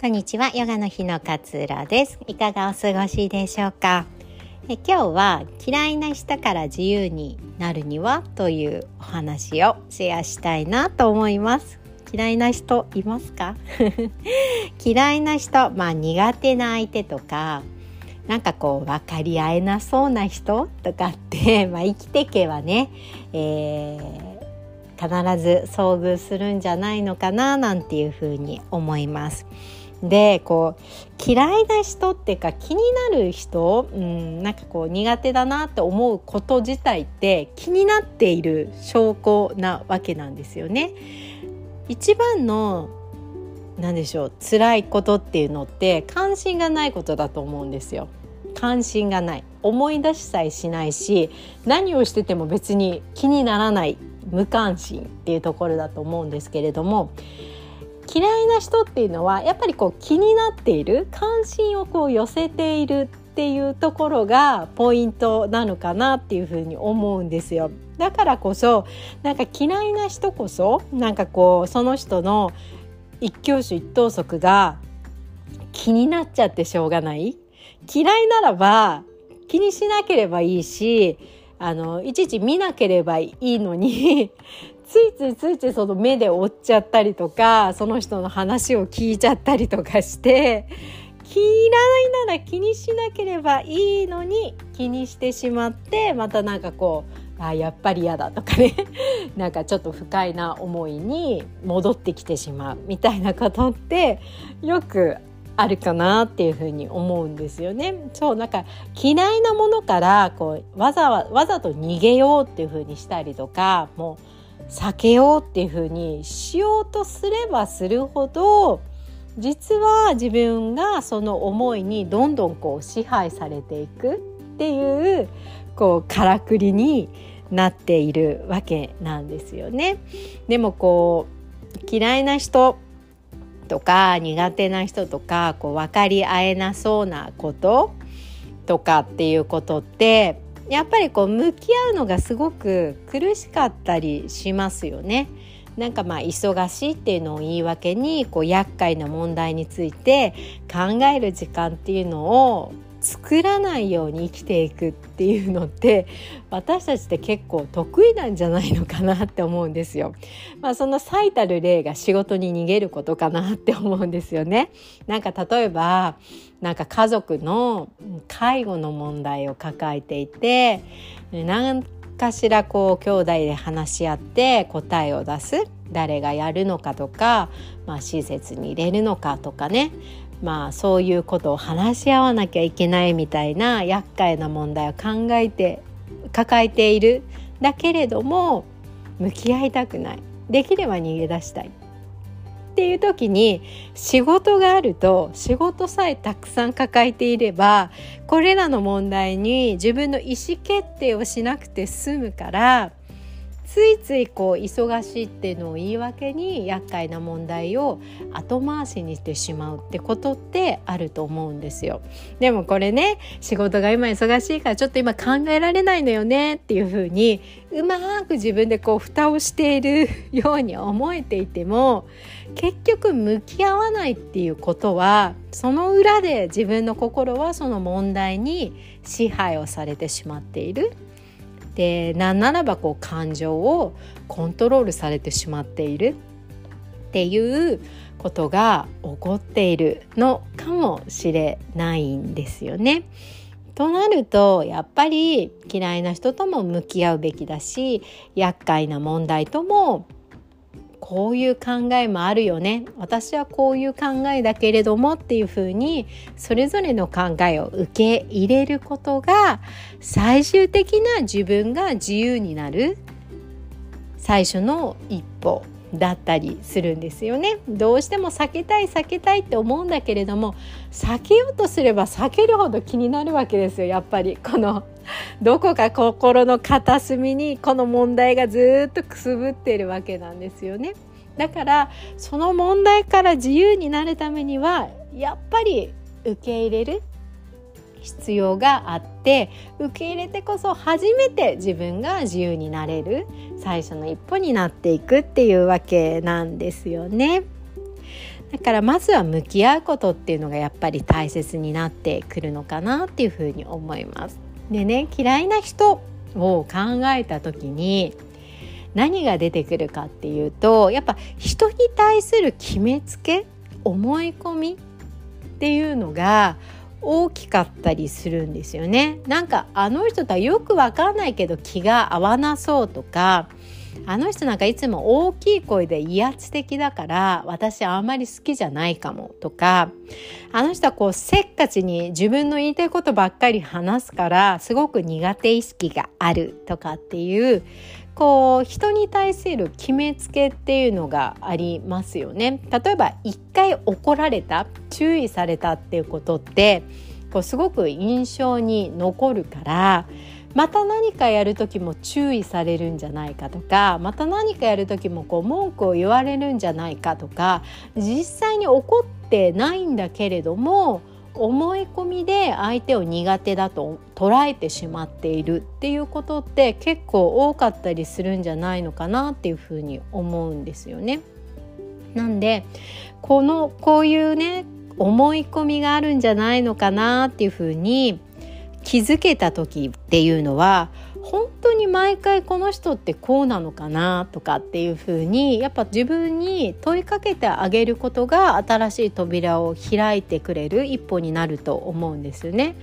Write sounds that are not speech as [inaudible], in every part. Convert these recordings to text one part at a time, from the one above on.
こんにちは、ヨガの日の勝浦です。いかがお過ごしでしょうか？え今日は嫌いな人から自由になるにはというお話をシェアしたいなと思います。嫌いな人いますか？[laughs] 嫌いな人、まあ苦手な相手とか、なんかこう分かり合えなそうな人とかって、[laughs] まあ生きてけばね、えー、必ず遭遇するんじゃないのかななんていうふうに思います。でこう嫌いな人っていうか気になる人、うん、なんかこう苦手だなって思うこと自体って気になっている証拠なわけなんですよね。一番の何でしょう辛いことっていうのって関心がないことだと思うんですよ。関心がない思い出しさえしないし何をしてても別に気にならない無関心っていうところだと思うんですけれども嫌いな人っていうのはやっぱりこう気になっている関心をこう寄せているっていうところがポイントなのかなっていうふうに思うんですよ。だからこそなんか嫌いな人こそなんかこうその人の一挙手一投足が気になっちゃってしょうがない嫌いならば気にしなければいいしあのいちいち見なければいいのについついついついその目で追っちゃったりとかその人の話を聞いちゃったりとかして [laughs] 嫌いなら気にしなければいいのに気にしてしまってまたなんかこうあやっぱり嫌だとかね [laughs] なんかちょっと不快な思いに戻ってきてしまうみたいなことってよくあるかなっていうふうに思うんですよね。そうなんか嫌いなものからこうわざわざと逃げようっていうふうにしたりとかもう避けようっていうふうにしようとすればするほど実は自分がその思いにどんどんこう支配されていくっていうこうからくりになっているわけなんですよね。でもこう嫌いな人とか苦手な人とかこう分かり合えなそうなこととかっていうことってやっぱりこう向き合うのがすごく苦しかったりしますよね。なんかまあ忙しいっていうのを言い訳にこう厄介な問題について考える時間っていうのを作らないように生きていくっていうのって私たちって結構得意なんじゃないのかなって思うんですよ。[laughs] まあその最たる例が仕事に逃げることかなって思うんですよね。[laughs] なんか例えばなんか家族の介護の問題を抱えていて何かしらこう兄弟で話し合って答えを出す誰がやるのかとか、まあ、施設に入れるのかとかねまあそういうことを話し合わなきゃいけないみたいな厄介な問題を考えて抱えている。だけれども向き合いたくない。できれば逃げ出したい。っていう時に仕事があると仕事さえたくさん抱えていればこれらの問題に自分の意思決定をしなくて済むからついついこう忙しいっていうのを言い訳に厄介な問題を後回しにしてしまうってことってあると思うんですよ。でもこれね仕事が今忙しいからちょっと今考えられないのよねっていうふうにうまく自分でこう蓋をしているように思えていても結局向き合わないっていうことはその裏で自分の心はその問題に支配をされてしまっているでなんならばこう感情をコントロールされてしまっているっていうことが起こっているのかもしれないんですよね。となるとやっぱり嫌いな人とも向き合うべきだし厄介な問題ともこういう考えもあるよね。私はこういう考えだけれどもっていうふうにそれぞれの考えを受け入れることが最終的な自分が自由になる最初の一歩だったりするんですよね。どうしても避けたい避けたいって思うんだけれども避けようとすれば避けるほど気になるわけですよやっぱり。この [laughs] どこか心の片隅にこの問題がずっとくすぶっているわけなんですよね。だからその問題から自由になるためにはやっぱり受け入れる必要があって受け入れてこそ初めて自分が自由になれる最初の一歩になっていくっていうわけなんですよね。だからまずは向き合うことっていうのがやっぱり大切になってくるのかなっていうふうに思います。でね嫌いな人を考えた時に何が出てくるかっていうとやっぱ人に対する決めつけ思い込みっていうのが大きかったりするんですよね。なんかあの人とはよくわかんないけど気が合わなそうとかあの人なんかいつも大きい声で威圧的だから私あんまり好きじゃないかもとかあの人はこうせっかちに自分の言いたいことばっかり話すからすごく苦手意識があるとかっていうこう人に対する決めつけっていうのがありますよね。例えば一回怒られた注意されたっていうことってこうすごく印象に残るからまた何かやる時も注意されるんじゃないかとかまた何かやる時もこう文句を言われるんじゃないかとか実際に怒ってないんだけれども思い込みで相手を苦手だと捉えてしまっているっていうことって結構多かったりするんじゃないのかなっていうふうに思うんですよね。なんでこのこういうね思い込みがあるんじゃないのかなっていうふうに気づけた時っていうのは本当に毎回この人ってこうなのかなとかっていうふうにやっぱ自分に問いかけてあげることが新しい扉を開いてくれる一歩になると思うんですよね。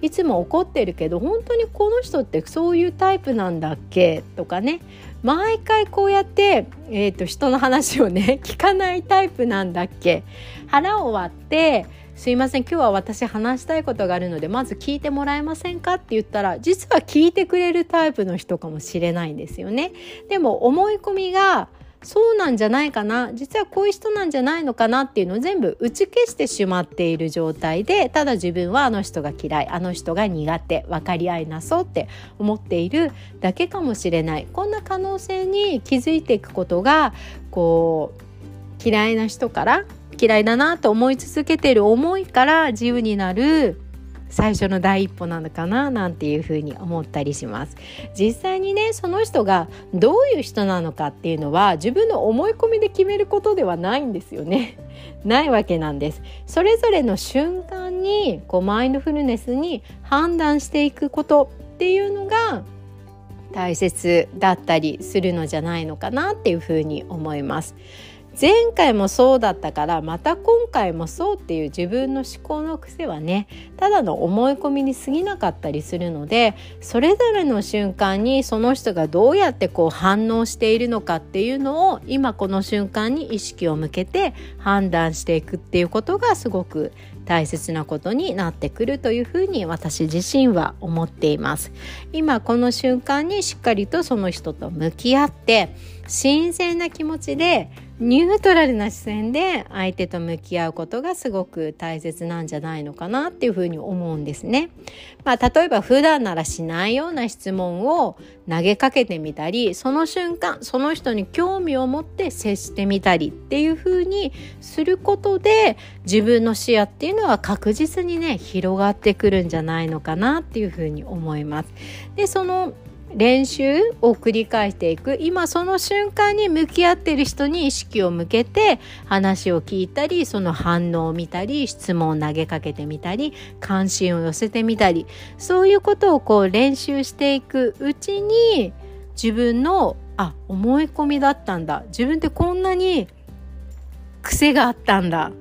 いつも怒ってるけど本当にこの人ってそういうタイプなんだっけとかね毎回こうやって、えーと、人の話をね [laughs] 聞かないタイプなんだっけ？腹を割ってすいません今日は私話したいことがあるのでまず聞いてもらえませんかって言ったら実は聞いてくれるタイプの人かもしれないんですよね。でも思い込みがそうなんじゃないかな。実はこういう人なんじゃないのかなっていうのを全部打ち消してしまっている状態でただ自分はあの人が嫌いあの人が苦手分かり合いなそうって思っているだけかもしれない。こんな可能性に気づいていくことがこう嫌いな人から嫌いだなと思い続けている思いから自由になる最初の第一歩なのかななんていうふうに思ったりします。実際にねその人がどういう人なのかっていうのは自分の思い込みで決めることではないんですよね。[laughs] ないわけなんです。それぞれの瞬間にこうマインドフルネスに判断していくことっていうのが大切だったりするのじゃないのかなっていうふうに思います。前回もそうだったからまた今回もそうっていう自分の思考の癖はねただの思い込みに過ぎなかったりするのでそれぞれの瞬間にその人がどうやってこう反応しているのかっていうのを今この瞬間に意識を向けて判断していくっていうことがすごく大切なことになってくるというふうに私自身は思っています今この瞬間にしっかりとその人と向き合って新鮮な気持ちでニュートラルな視線で相手と向き合うことがすごく大切なんじゃないのかなっていうふうに思うんですね。まあ、例えば普段ならしないような質問を投げかけてみたりその瞬間その人に興味を持って接してみたりっていうふうにすることで自分の視野っていうのは確実にね広がってくるんじゃないのかなっていうふうに思います。でその練習を繰り返していく。今その瞬間に向き合ってる人に意識を向けて話を聞いたりその反応を見たり質問を投げかけてみたり関心を寄せてみたりそういうことをこう練習していくうちに自分のあ思い込みだったんだ。自分ってこんなに癖があったんだ。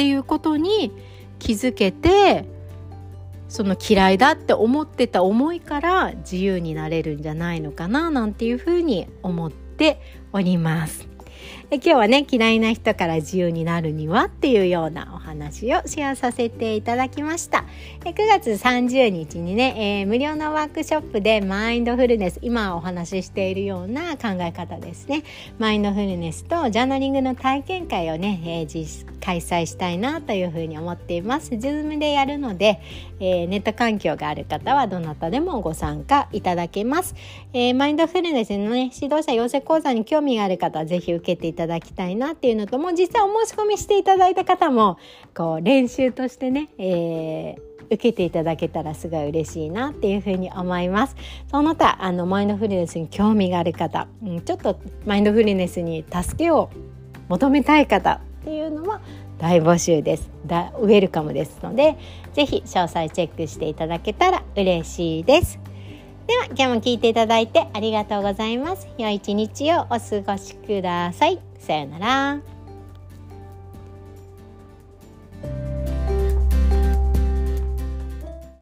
っていうことに気づけてその嫌いだって思ってた思いから自由になれるんじゃないのかななんていうふうに思っております。今日はね嫌いな人から自由になるにはっていうようなお話をシェアさせていただきました。9月30日にね、えー、無料のワークショップでマインドフルネス今お話ししているような考え方ですね。マインドフルネスとジャーナリングの体験会をね、えー、実開催したいなというふうに思っています。Zoom でやるので、えー、ネット環境がある方はどなたでもご参加いただけます、えマインドフルネスのね指導者養成講座に興味がある方はぜひ受けていただただきたいなっていうのともう実際お申し込みしていただいた方もこう練習としてね、えー受けていただけたらすごい嬉しいなっていうふうに思います。その他あのマインドフルネスに興味がある方、うん、ちょっとマインドフルネスに助けを求めたい方っていうのは大募集です。だウェルカムですので是非詳細チェックしていただけたら嬉しいです。では今日も聞いていただいてありがとうございます。良い一日をお過ごしください。さよなら。